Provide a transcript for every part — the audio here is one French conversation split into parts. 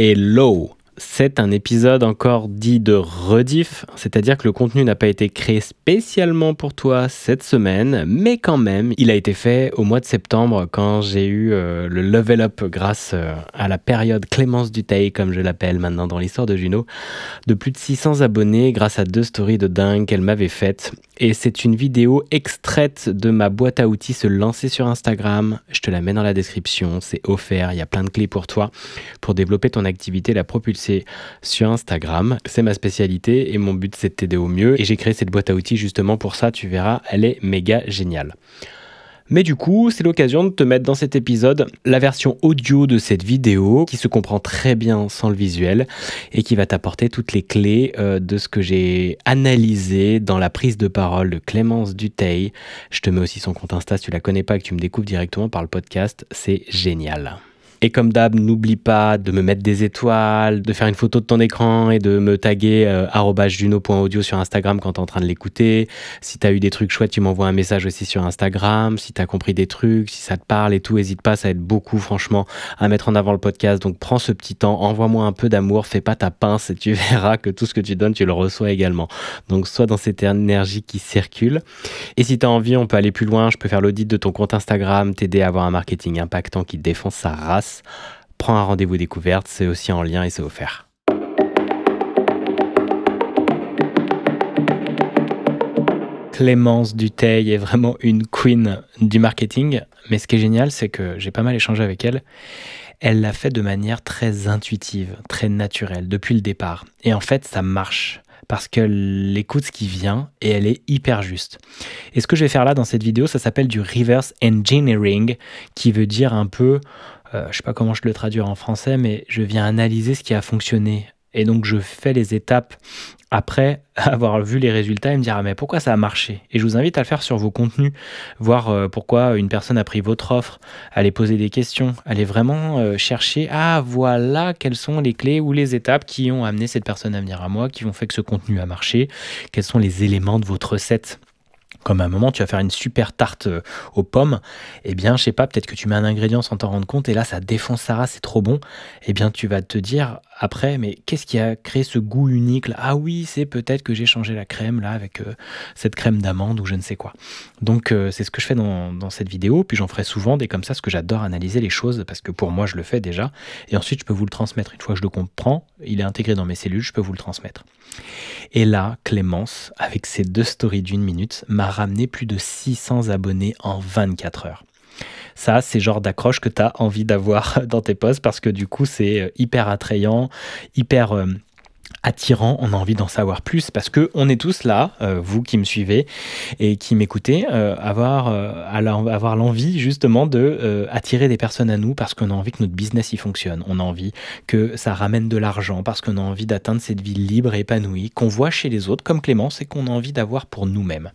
Hello c'est un épisode encore dit de rediff, c'est-à-dire que le contenu n'a pas été créé spécialement pour toi cette semaine, mais quand même, il a été fait au mois de septembre quand j'ai eu euh, le level up grâce euh, à la période Clémence Duteil, comme je l'appelle maintenant dans l'histoire de Juno, de plus de 600 abonnés grâce à deux stories de dingue qu'elle m'avait faites. Et c'est une vidéo extraite de ma boîte à outils se lancer sur Instagram. Je te la mets dans la description, c'est offert, il y a plein de clés pour toi pour développer ton activité, la propulser sur Instagram. C'est ma spécialité et mon but c'est de t'aider au mieux. Et j'ai créé cette boîte à outils justement pour ça, tu verras, elle est méga géniale. Mais du coup, c'est l'occasion de te mettre dans cet épisode la version audio de cette vidéo qui se comprend très bien sans le visuel et qui va t'apporter toutes les clés euh, de ce que j'ai analysé dans la prise de parole de Clémence Duteil. Je te mets aussi son compte Insta si tu la connais pas et que tu me découvres directement par le podcast. C'est génial. Et comme d'hab, n'oublie pas de me mettre des étoiles, de faire une photo de ton écran et de me taguer euh, juno.audio sur Instagram quand tu es en train de l'écouter. Si tu as eu des trucs chouettes, tu m'envoies un message aussi sur Instagram. Si tu as compris des trucs, si ça te parle et tout, n'hésite pas, ça aide beaucoup franchement à mettre en avant le podcast. Donc prends ce petit temps, envoie-moi un peu d'amour, fais pas ta pince et tu verras que tout ce que tu donnes, tu le reçois également. Donc sois dans cette énergie qui circule. Et si tu as envie, on peut aller plus loin. Je peux faire l'audit de ton compte Instagram, t'aider à avoir un marketing impactant qui défonce sa race prends un rendez-vous découverte, c'est aussi en lien et c'est offert. Clémence Duteil est vraiment une queen du marketing, mais ce qui est génial, c'est que j'ai pas mal échangé avec elle. Elle l'a fait de manière très intuitive, très naturelle, depuis le départ. Et en fait, ça marche parce qu'elle écoute ce qui vient et elle est hyper juste. Et ce que je vais faire là dans cette vidéo, ça s'appelle du reverse engineering, qui veut dire un peu euh, je sais pas comment je le traduire en français, mais je viens analyser ce qui a fonctionné. Et donc je fais les étapes. Après avoir vu les résultats et me dire ah, mais pourquoi ça a marché? Et je vous invite à le faire sur vos contenus, voir euh, pourquoi une personne a pris votre offre, aller poser des questions, aller vraiment euh, chercher ah voilà quelles sont les clés ou les étapes qui ont amené cette personne à venir à moi, qui ont fait que ce contenu a marché, quels sont les éléments de votre recette? Comme à un moment tu vas faire une super tarte euh, aux pommes, eh bien, je sais pas, peut-être que tu mets un ingrédient sans t'en rendre compte et là ça défonce Sarah, c'est trop bon. Eh bien, tu vas te dire après, mais qu'est-ce qui a créé ce goût unique Ah oui, c'est peut-être que j'ai changé la crème là avec euh, cette crème d'amande ou je ne sais quoi. Donc euh, c'est ce que je fais dans, dans cette vidéo, puis j'en ferai souvent des comme ça, parce que j'adore analyser les choses, parce que pour moi je le fais déjà, et ensuite je peux vous le transmettre. Une fois que je le comprends, il est intégré dans mes cellules, je peux vous le transmettre. Et là, Clémence, avec ses deux stories d'une minute, m'a ramené plus de 600 abonnés en 24 heures. Ça, c'est genre d'accroche que tu as envie d'avoir dans tes posts parce que du coup, c'est euh, hyper attrayant, hyper euh, attirant, on a envie d'en savoir plus parce que on est tous là, euh, vous qui me suivez et qui m'écoutez, euh, avoir, euh, avoir l'envie justement de attirer des personnes à nous parce qu'on a envie que notre business y fonctionne, on a envie que ça ramène de l'argent parce qu'on a envie d'atteindre cette vie libre et épanouie qu'on voit chez les autres comme Clémence et qu'on a envie d'avoir pour nous-mêmes.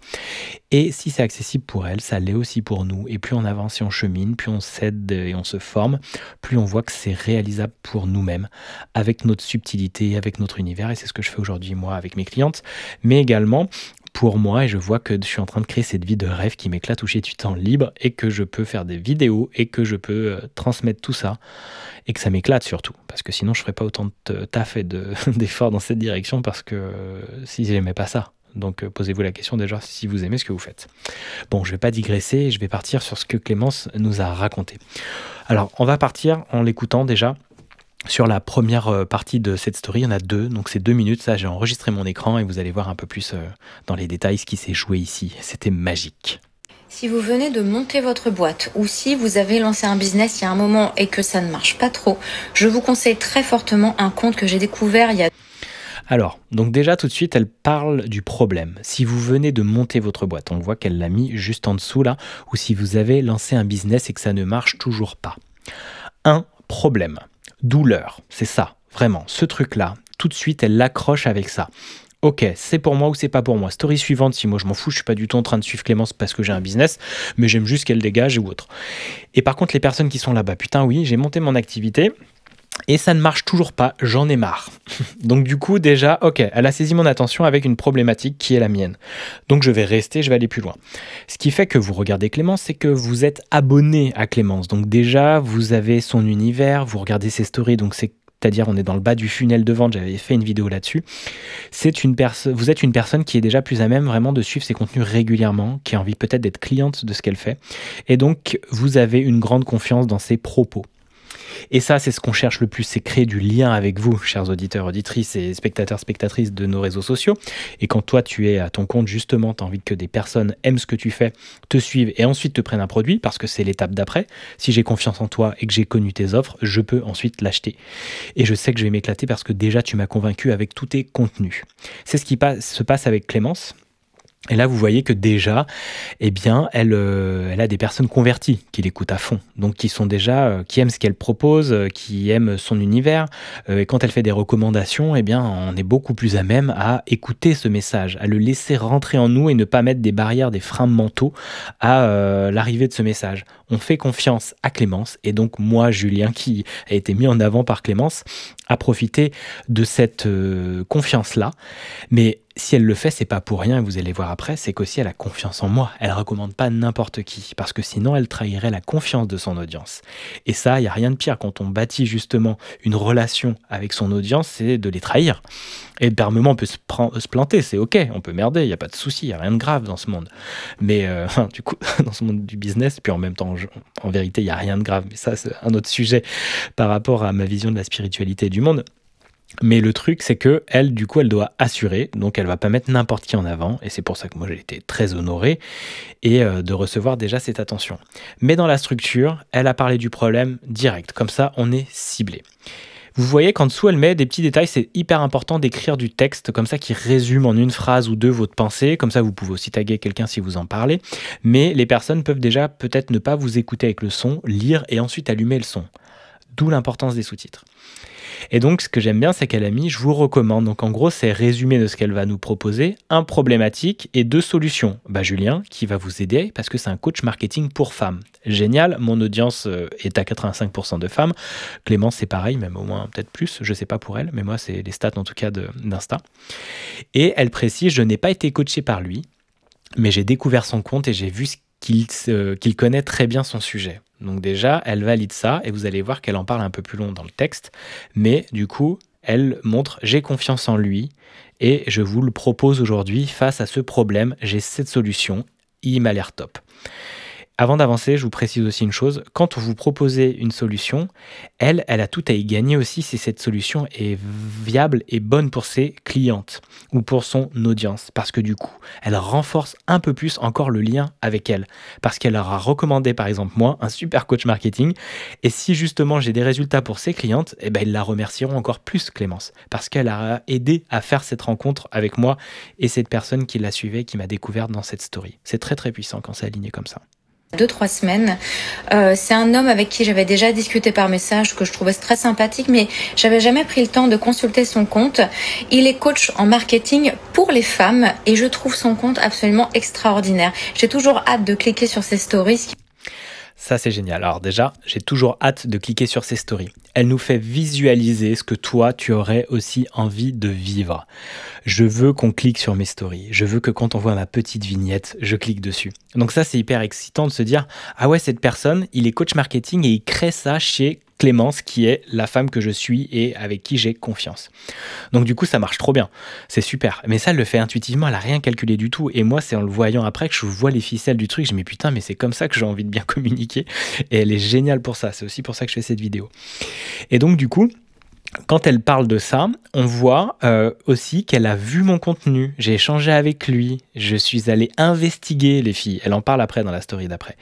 Et si c'est accessible pour elle, ça l'est aussi pour nous. Et plus on avance et on chemine, plus on s'aide et on se forme, plus on voit que c'est réalisable pour nous-mêmes avec notre subtilité, avec notre et c'est ce que je fais aujourd'hui moi avec mes clientes, mais également pour moi et je vois que je suis en train de créer cette vie de rêve qui m'éclate où j'ai du temps libre et que je peux faire des vidéos et que je peux euh, transmettre tout ça et que ça m'éclate surtout parce que sinon je ferais pas autant de taf et d'efforts dans cette direction parce que euh, si j'aimais pas ça. Donc euh, posez-vous la question déjà si vous aimez ce que vous faites. Bon, je vais pas digresser, je vais partir sur ce que Clémence nous a raconté. Alors, on va partir en l'écoutant déjà sur la première euh, partie de cette story, il y en a deux, donc c'est deux minutes. Ça, j'ai enregistré mon écran et vous allez voir un peu plus euh, dans les détails ce qui s'est joué ici. C'était magique. Si vous venez de monter votre boîte ou si vous avez lancé un business il y a un moment et que ça ne marche pas trop, je vous conseille très fortement un compte que j'ai découvert il y a alors, donc déjà tout de suite, elle parle du problème. Si vous venez de monter votre boîte, on voit qu'elle l'a mis juste en dessous là, ou si vous avez lancé un business et que ça ne marche toujours pas. Un problème douleur. C'est ça, vraiment. Ce truc-là, tout de suite, elle l'accroche avec ça. Ok, c'est pour moi ou c'est pas pour moi. Story suivante, si moi je m'en fous, je suis pas du tout en train de suivre Clémence parce que j'ai un business, mais j'aime juste qu'elle dégage ou autre. Et par contre, les personnes qui sont là-bas, putain, oui, j'ai monté mon activité, et ça ne marche toujours pas, j'en ai marre. Donc du coup déjà, ok, elle a saisi mon attention avec une problématique qui est la mienne. Donc je vais rester, je vais aller plus loin. Ce qui fait que vous regardez Clémence, c'est que vous êtes abonné à Clémence. Donc déjà, vous avez son univers, vous regardez ses stories, donc c'est c'est-à-dire on est dans le bas du funnel de vente, j'avais fait une vidéo là-dessus. C'est une vous êtes une personne qui est déjà plus à même vraiment de suivre ses contenus régulièrement, qui a envie peut-être d'être cliente de ce qu'elle fait, et donc vous avez une grande confiance dans ses propos. Et ça, c'est ce qu'on cherche le plus, c'est créer du lien avec vous, chers auditeurs, auditrices et spectateurs, spectatrices de nos réseaux sociaux. Et quand toi, tu es à ton compte, justement, tu as envie que des personnes aiment ce que tu fais, te suivent et ensuite te prennent un produit, parce que c'est l'étape d'après. Si j'ai confiance en toi et que j'ai connu tes offres, je peux ensuite l'acheter. Et je sais que je vais m'éclater parce que déjà, tu m'as convaincu avec tous tes contenus. C'est ce qui se passe avec Clémence. Et là, vous voyez que déjà, eh bien, elle, euh, elle a des personnes converties qui l'écoutent à fond, donc qui sont déjà, euh, qui aiment ce qu'elle propose, euh, qui aiment son univers. et quand elle fait des recommandations, eh bien, on est beaucoup plus à même à écouter ce message, à le laisser rentrer en nous et ne pas mettre des barrières, des freins mentaux à l'arrivée de ce message. On fait confiance à Clémence, et donc moi, Julien, qui a été mis en avant par Clémence, a profité de cette confiance-là. Mais si elle le fait, c'est pas pour rien, vous allez voir après, c'est qu'aussi elle a confiance en moi. Elle recommande pas n'importe qui, parce que sinon elle trahirait la confiance de son audience. Et ça, il y a rien de pire quand on bâtit justement une relation avec son audience, c'est de les trahir. Et par moment, on peut se, planter, c'est ok, on peut merder, il n'y a pas de souci, il n'y a rien de grave dans ce monde. Mais euh, du coup, dans ce monde du business, puis en même temps, en vérité, il n'y a rien de grave. Mais ça, c'est un autre sujet par rapport à ma vision de la spiritualité du monde. Mais le truc, c'est que elle, du coup, elle doit assurer, donc elle va pas mettre n'importe qui en avant, et c'est pour ça que moi j'ai été très honoré et euh, de recevoir déjà cette attention. Mais dans la structure, elle a parlé du problème direct, comme ça on est ciblé. Vous voyez qu'en dessous, elle met des petits détails. C'est hyper important d'écrire du texte comme ça qui résume en une phrase ou deux votre pensée. Comme ça, vous pouvez aussi taguer quelqu'un si vous en parlez. Mais les personnes peuvent déjà peut-être ne pas vous écouter avec le son, lire et ensuite allumer le son. D'où l'importance des sous-titres. Et donc, ce que j'aime bien, c'est qu'elle a mis je vous recommande. Donc, en gros, c'est résumé de ce qu'elle va nous proposer un problématique et deux solutions. Bah, Julien, qui va vous aider parce que c'est un coach marketing pour femmes. Génial, mon audience euh, est à 85% de femmes. Clémence, c'est pareil, même au moins peut-être plus. Je sais pas pour elle, mais moi, c'est les stats en tout cas d'Insta. Et elle précise je n'ai pas été coaché par lui, mais j'ai découvert son compte et j'ai vu qu'il connaît très bien son sujet. Donc déjà, elle valide ça et vous allez voir qu'elle en parle un peu plus long dans le texte. Mais du coup, elle montre j'ai confiance en lui et je vous le propose aujourd'hui face à ce problème. J'ai cette solution. Il m'a l'air top. Avant d'avancer, je vous précise aussi une chose. Quand vous proposez une solution, elle, elle a tout à y gagner aussi si cette solution est viable et bonne pour ses clientes ou pour son audience. Parce que du coup, elle renforce un peu plus encore le lien avec elle. Parce qu'elle aura recommandé, par exemple, moi, un super coach marketing. Et si justement j'ai des résultats pour ses clientes, eh ben, ils la remercieront encore plus, Clémence. Parce qu'elle a aidé à faire cette rencontre avec moi et cette personne qui la suivait, qui m'a découverte dans cette story. C'est très très puissant quand c'est aligné comme ça deux trois semaines. Euh, c'est un homme avec qui j'avais déjà discuté par message que je trouvais très sympathique, mais j'avais jamais pris le temps de consulter son compte. Il est coach en marketing pour les femmes et je trouve son compte absolument extraordinaire. J'ai toujours hâte de cliquer sur ses stories. Ça, c'est génial. Alors déjà, j'ai toujours hâte de cliquer sur ces stories. Elle nous fait visualiser ce que toi, tu aurais aussi envie de vivre. Je veux qu'on clique sur mes stories. Je veux que quand on voit ma petite vignette, je clique dessus. Donc ça, c'est hyper excitant de se dire, ah ouais, cette personne, il est coach marketing et il crée ça chez Clémence, qui est la femme que je suis et avec qui j'ai confiance. Donc du coup, ça marche trop bien. C'est super. Mais ça, elle le fait intuitivement, elle a rien calculé du tout. Et moi, c'est en le voyant après que je vois les ficelles du truc. Je me dis, putain, mais c'est comme ça que j'ai envie de bien communiquer. Et elle est géniale pour ça. C'est aussi pour ça que je fais cette vidéo. Et donc du coup, quand elle parle de ça, on voit euh, aussi qu'elle a vu mon contenu. J'ai échangé avec lui. Je suis allé investiguer les filles. Elle en parle après dans la story d'après.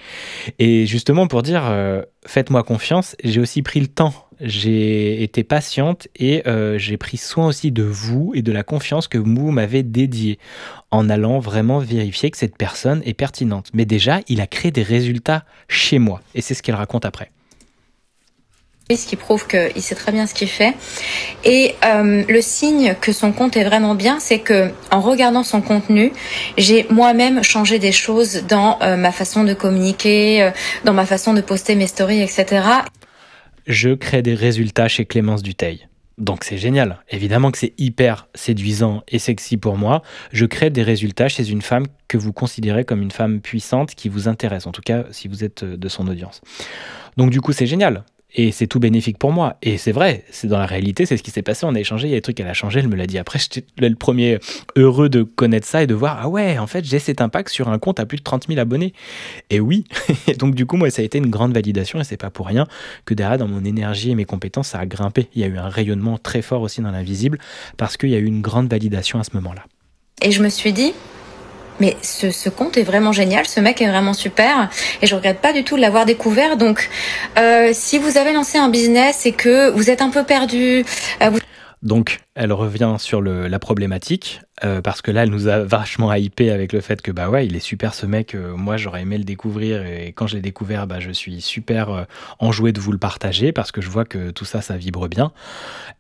Et justement pour dire, euh, faites-moi confiance, j'ai aussi pris le temps. J'ai été patiente et euh, j'ai pris soin aussi de vous et de la confiance que vous m'avez dédiée en allant vraiment vérifier que cette personne est pertinente. Mais déjà, il a créé des résultats chez moi. Et c'est ce qu'elle raconte après ce qui prouve qu'il sait très bien ce qu'il fait. Et euh, le signe que son compte est vraiment bien, c'est que en regardant son contenu, j'ai moi-même changé des choses dans euh, ma façon de communiquer, euh, dans ma façon de poster mes stories, etc. Je crée des résultats chez Clémence Duteil. Donc c'est génial. Évidemment que c'est hyper séduisant et sexy pour moi. Je crée des résultats chez une femme que vous considérez comme une femme puissante qui vous intéresse, en tout cas si vous êtes de son audience. Donc du coup c'est génial. Et c'est tout bénéfique pour moi. Et c'est vrai, c'est dans la réalité, c'est ce qui s'est passé. On a échangé, il y a des trucs, elle a changé, elle me l'a dit après. J'étais le premier heureux de connaître ça et de voir, ah ouais, en fait, j'ai cet impact sur un compte à plus de 30 000 abonnés. Et oui, donc du coup, moi, ça a été une grande validation et c'est pas pour rien que derrière, dans mon énergie et mes compétences, ça a grimpé. Il y a eu un rayonnement très fort aussi dans l'invisible parce qu'il y a eu une grande validation à ce moment-là. Et je me suis dit, mais ce, compte est vraiment génial, ce mec est vraiment super et je regrette pas du tout de l'avoir découvert. Donc, euh, si vous avez lancé un business et que vous êtes un peu perdu, euh, donc, elle revient sur la problématique, euh, parce que là, elle nous a vachement hypé avec le fait que, bah ouais, il est super ce mec, euh, moi j'aurais aimé le découvrir, et quand je l'ai découvert, bah, je suis super euh, enjoué de vous le partager, parce que je vois que tout ça, ça vibre bien.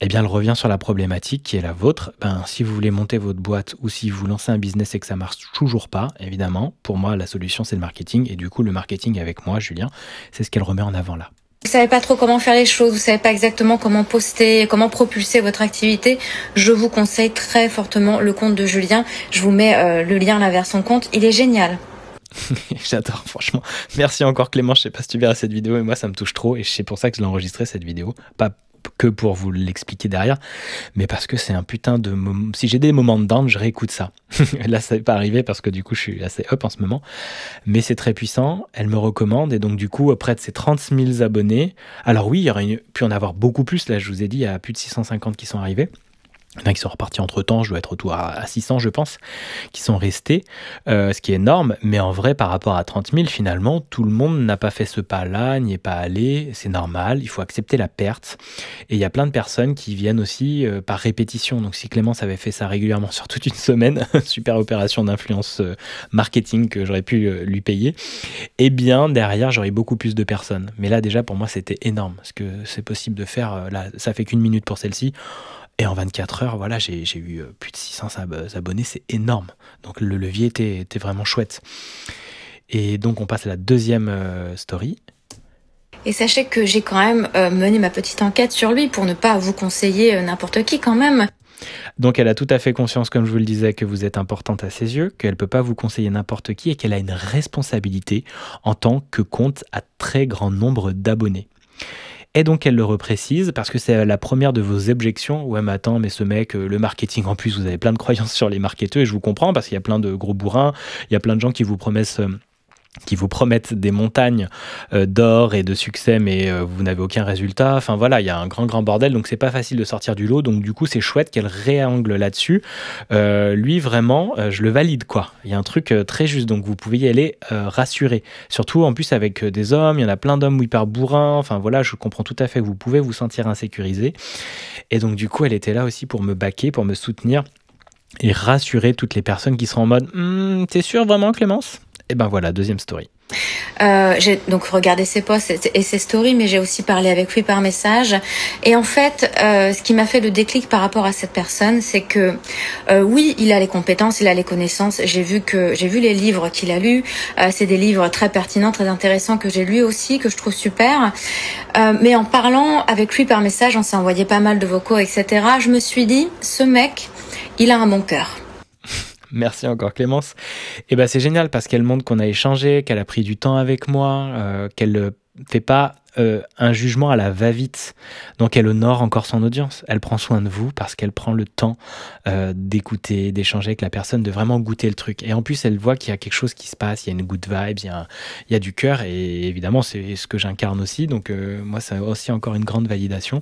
Eh bien, elle revient sur la problématique qui est la vôtre. Ben, si vous voulez monter votre boîte, ou si vous lancez un business et que ça marche toujours pas, évidemment, pour moi, la solution, c'est le marketing, et du coup, le marketing avec moi, Julien, c'est ce qu'elle remet en avant là. Vous savez pas trop comment faire les choses, vous savez pas exactement comment poster, comment propulser votre activité, je vous conseille très fortement le compte de Julien. Je vous mets euh, le lien là vers son compte, il est génial. J'adore, franchement. Merci encore Clément. Je sais pas si tu verras cette vidéo, mais moi ça me touche trop et c'est pour ça que je l'ai enregistré cette vidéo. Pas que pour vous l'expliquer derrière, mais parce que c'est un putain de moment. Si j'ai des moments de down, je réécoute ça. Là, ça n'est pas arrivé parce que du coup, je suis assez up en ce moment, mais c'est très puissant. Elle me recommande et donc du coup, auprès de ses 30 000 abonnés, alors oui, il y aurait pu en avoir beaucoup plus. Là, je vous ai dit, il y a plus de 650 qui sont arrivés. Il y qui sont repartis entre temps, je dois être autour à 600, je pense, qui sont restés, euh, ce qui est énorme. Mais en vrai, par rapport à 30 000, finalement, tout le monde n'a pas fait ce pas-là, n'y est pas allé. C'est normal, il faut accepter la perte. Et il y a plein de personnes qui viennent aussi euh, par répétition. Donc, si Clémence avait fait ça régulièrement sur toute une semaine, super opération d'influence euh, marketing que j'aurais pu lui payer, eh bien, derrière, j'aurais beaucoup plus de personnes. Mais là, déjà, pour moi, c'était énorme. Parce que c'est possible de faire, là, ça fait qu'une minute pour celle-ci. Et en 24 heures, voilà, j'ai eu euh, plus de 600 abonnés, c'est énorme. Donc le levier était, vraiment chouette. Et donc on passe à la deuxième euh, story. Et sachez que j'ai quand même euh, mené ma petite enquête sur lui pour ne pas vous conseiller n'importe qui quand même. Donc elle a tout à fait conscience, comme je vous le disais, que vous êtes importante à ses yeux, qu'elle ne peut pas vous conseiller n'importe qui et qu'elle a une responsabilité en tant que compte à très grand nombre d'abonnés. Et donc elle le reprécise parce que c'est la première de vos objections. Ouais, mais attends, mais ce mec, euh, le marketing en plus, vous avez plein de croyances sur les marketeurs et je vous comprends parce qu'il y a plein de gros bourrins, il y a plein de gens qui vous promettent euh, qui vous promettent des montagnes euh, d'or et de succès, mais euh, vous n'avez aucun résultat. Enfin voilà, il y a un grand grand bordel, donc c'est pas facile de sortir du lot. Donc du coup, c'est chouette qu'elle réangle là-dessus. Euh, lui vraiment, je le valide quoi. Il y a un truc très juste, donc vous pouvez y aller rassuré. Surtout en plus avec des hommes, il y en a plein d'hommes hyper bourrins. Enfin voilà, je comprends tout à fait vous pouvez vous sentir insécurisé. Et donc du coup, elle était là aussi pour me baquer, pour me soutenir et rassurer toutes les personnes qui seront en mode hm, T'es sûr vraiment, Clémence? Et ben voilà, deuxième story. Euh, j'ai donc regardé ses posts et ses stories, mais j'ai aussi parlé avec lui par message. Et en fait, euh, ce qui m'a fait le déclic par rapport à cette personne, c'est que euh, oui, il a les compétences, il a les connaissances. J'ai vu que j'ai vu les livres qu'il a lus. c'est des livres très pertinents, très intéressants que j'ai lus aussi, que je trouve super. mais en parlant avec lui par message, on s'est envoyé pas mal de vocaux, etc. Je me suis dit, ce mec, il a un bon cœur. Merci encore Clémence. Et eh ben c'est génial parce qu'elle montre qu'on a échangé, qu'elle a pris du temps avec moi, euh, qu'elle ne fait pas euh, un jugement à la va-vite. Donc elle honore encore son audience. Elle prend soin de vous parce qu'elle prend le temps euh, d'écouter, d'échanger avec la personne, de vraiment goûter le truc. Et en plus, elle voit qu'il y a quelque chose qui se passe, il y a une good vibe, il y a, du cœur. Et évidemment, c'est ce que j'incarne aussi. Donc euh, moi, c'est aussi encore une grande validation.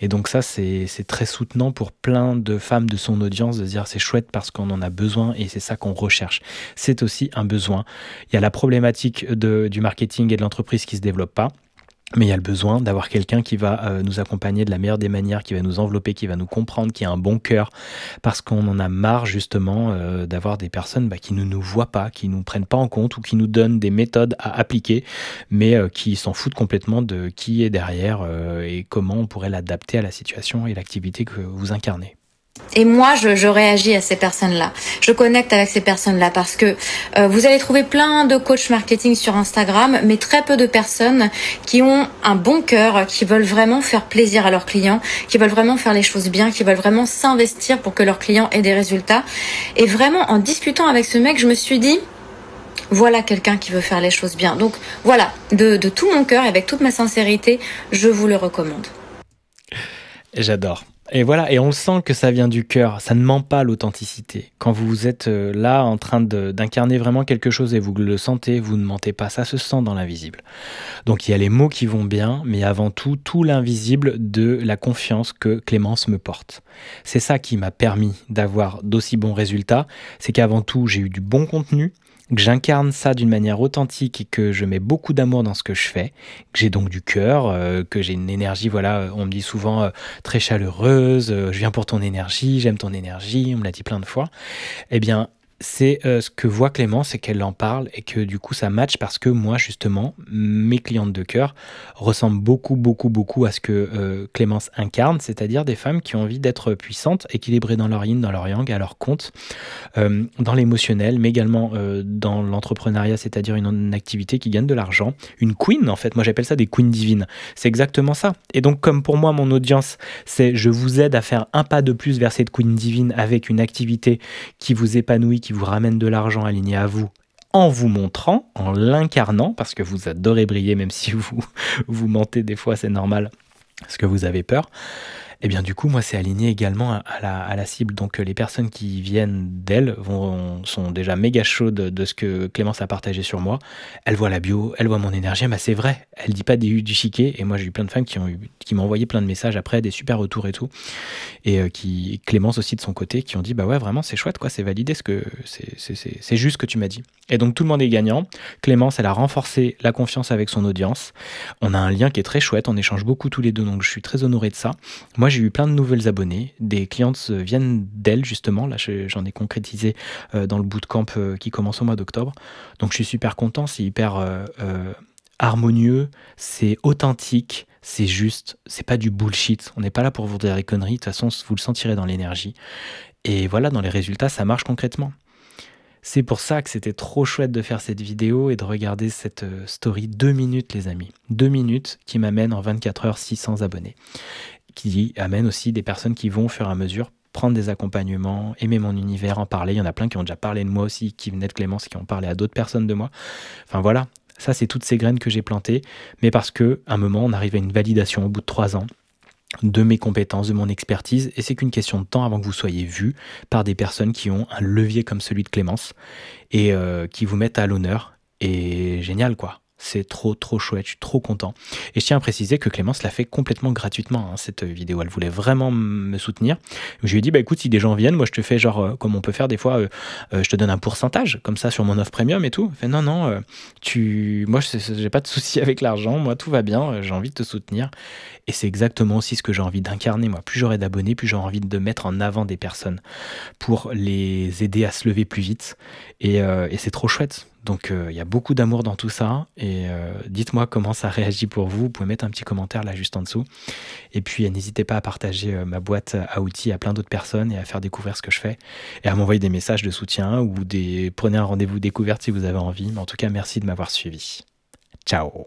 Et donc ça, c'est très soutenant pour plein de femmes de son audience de dire c'est chouette parce qu'on en a besoin et c'est ça qu'on recherche. C'est aussi un besoin. Il y a la problématique du marketing et de l'entreprise qui se développe pas. Mais il y a le besoin d'avoir quelqu'un qui va euh, nous accompagner de la meilleure des manières, qui va nous envelopper, qui va nous comprendre, qui a un bon cœur, parce qu'on en a marre justement euh, d'avoir des personnes bah, qui ne nous voient pas, qui ne nous prennent pas en compte ou qui nous donnent des méthodes à appliquer, mais euh, qui s'en foutent complètement de qui est derrière et comment on pourrait l'adapter à la situation et l'activité que vous incarnez. Et moi, je, réagis à ces personnes-là. Je connecte avec ces personnes-là parce que euh, vous allez trouver plein de coachs marketing sur Instagram, mais très peu de personnes qui ont un bon cœur, qui veulent vraiment faire plaisir à leurs clients, qui veulent vraiment faire les choses bien, qui veulent vraiment s'investir pour que leurs clients aient des résultats. Et vraiment, en discutant avec ce mec, je me suis dit, voilà quelqu'un qui veut faire les choses bien. Donc voilà, de, de tout mon cœur et avec toute ma sincérité, je vous le recommande. J'adore. Et voilà, et on sent que ça vient du cœur, ça ne ment pas l'authenticité. Quand vous êtes euh, là en train d'incarner vraiment quelque chose et vous le sentez, vous ne mentez pas, ça se sent dans l'invisible. Donc il y a les mots qui vont bien, mais avant tout, tout l'invisible de la confiance que Clémence me porte. C'est ça qui m'a permis d'avoir d'aussi bons résultats, c'est qu'avant tout, j'ai eu du bon contenu, que j'incarne ça d'une manière authentique et que je mets beaucoup d'amour dans ce que je fais, que j'ai donc du cœur, euh, que j'ai une énergie, voilà, on me dit souvent euh, très chaleureuse, euh, je viens pour ton énergie, j'aime ton énergie, on me l'a dit plein de fois. Eh bien, c'est euh, ce que voit Clément, c'est qu'elle en parle et que du coup ça match parce que moi justement, mes clientes de cœur ressemblent beaucoup, beaucoup, beaucoup à ce que euh, Clémence incarne, c'est-à-dire des femmes qui ont envie d'être puissantes, équilibrées dans leur yin, dans leur yang, à leur compte, euh, dans l'émotionnel, mais également dans l'entrepreneuriat, c'est-à-dire une, activité qui gagne de l'argent. Une queen en fait, moi j'appelle ça des queens divines. C'est exactement ça. Et donc comme pour moi mon audience, c'est je vous aide à faire un pas de plus vers cette queen divine avec une activité qui vous épanouit, vous ramène de l'argent aligné à vous en vous montrant, en l'incarnant, parce que vous adorez briller, même si vous, vous mentez des fois, c'est normal, parce que vous avez peur et eh bien du coup, moi, c'est aligné également à la, cible. Donc euh, les personnes qui viennent d'elle sont déjà méga chaudes de ce que Clémence a partagé sur moi. Elle voit la bio, elle voit mon énergie, bah, c'est vrai. Elle dit pas du, du chiquet. Et moi, j'ai eu plein de femmes qui ont qui m'ont envoyé plein de messages après, des super retours et tout. Et euh, qui Clémence aussi de son côté, qui ont dit bah ouais, vraiment, c'est chouette, quoi, c'est validé ce que c'est juste ce que tu m'as dit. Et donc tout le monde est gagnant. Clémence, elle a renforcé la confiance avec son audience. On a un lien qui est très chouette, on échange beaucoup tous les deux, donc je suis très honoré de ça. Moi, j'ai eu plein de nouvelles abonnées. Des clientes viennent d'elle, justement. Là, j'en ai concrétisé euh, dans le bootcamp euh, qui commence au mois d'octobre. Donc, je suis super content. C'est hyper euh, harmonieux, c'est authentique, c'est juste, c'est pas du bullshit. On n'est pas là pour vous dire des conneries. De toute façon, vous le sentirez dans l'énergie. Et voilà, dans les résultats, ça marche concrètement. C'est pour ça que c'était trop chouette de faire cette vidéo et de regarder cette story deux minutes, les amis. Deux minutes qui m'amènent en 24 heures 600 abonnés qui amène aussi des personnes qui vont au fur et à mesure prendre des accompagnements, aimer mon univers, en parler. Il y en a plein qui ont déjà parlé de moi aussi, qui venaient de Clémence, qui ont parlé à d'autres personnes de moi. Enfin voilà, ça c'est toutes ces graines que j'ai plantées, mais parce que un moment on arrive à une validation au bout de trois ans de mes compétences, de mon expertise, et c'est qu'une question de temps avant que vous soyez vu par des personnes qui ont un levier comme celui de Clémence et euh, qui vous mettent à l'honneur. Et génial quoi. C'est trop trop chouette, je suis trop content. Et je tiens à préciser que Clémence l'a fait complètement gratuitement, hein, cette vidéo. Elle voulait vraiment me soutenir. Je lui ai dit, bah écoute, si des gens viennent, moi je te fais genre, euh, comme on peut faire des fois, euh, euh, je te donne un pourcentage, comme ça sur mon offre premium et tout. Elle fait, non, non, tu... moi j'ai pas de souci avec l'argent, moi tout va bien, j'ai envie de te soutenir. Et c'est exactement aussi ce que j'ai envie d'incarner, moi. Plus j'aurai d'abonnés, plus j'aurai envie de mettre en avant des personnes pour les aider à se lever plus vite. Et c'est trop chouette. Donc euh, il y a beaucoup d'amour dans tout ça et euh, dites-moi comment ça réagit pour vous. Vous pouvez mettre un petit commentaire là juste en dessous. Et puis euh, n'hésitez pas à partager ma boîte à outils à plein d'autres personnes et à faire découvrir ce que je fais et à m'envoyer des messages de soutien ou des prenez un rendez-vous découverte si vous avez envie. Mais en tout cas, merci de m'avoir suivi. Ciao.